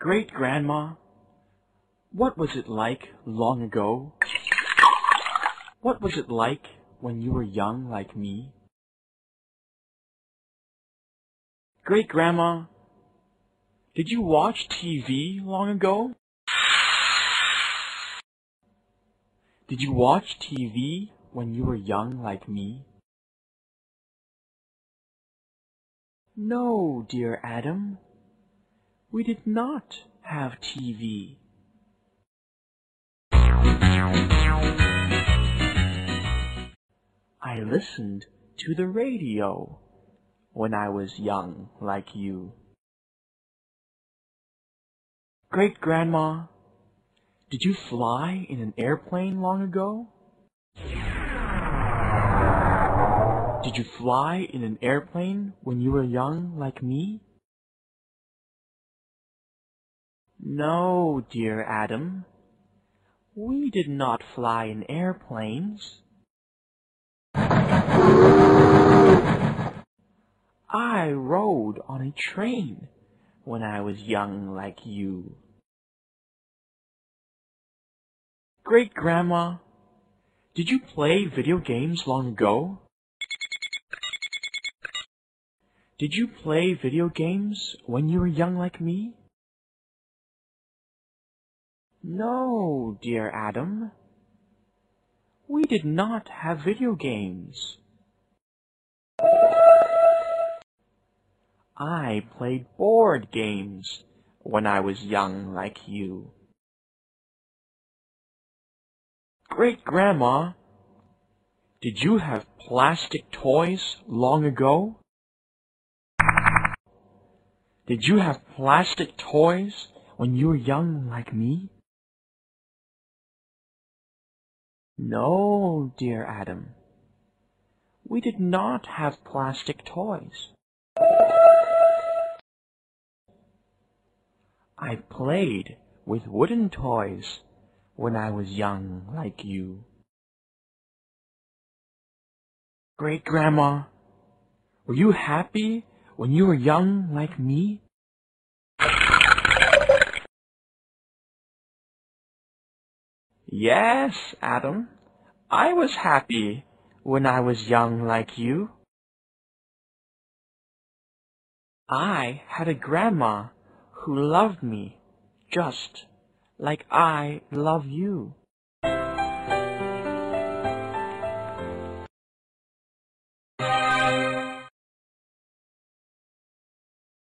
Great Grandma, what was it like long ago? What was it like when you were young like me? Great Grandma, did you watch TV long ago? Did you watch TV when you were young like me? No, dear Adam. We did not have TV. I listened to the radio when I was young like you. Great Grandma, did you fly in an airplane long ago? Did you fly in an airplane when you were young like me? No, dear Adam. We did not fly in airplanes. I rode on a train when I was young like you. Great Grandma, did you play video games long ago? Did you play video games when you were young like me? No, dear Adam. We did not have video games. I played board games when I was young like you. Great Grandma, did you have plastic toys long ago? Did you have plastic toys when you were young like me? No, dear Adam. We did not have plastic toys. I played with wooden toys when I was young like you. Great Grandma, were you happy when you were young like me? Yes, Adam. I was happy when I was young like you. I had a grandma who loved me just like I love you.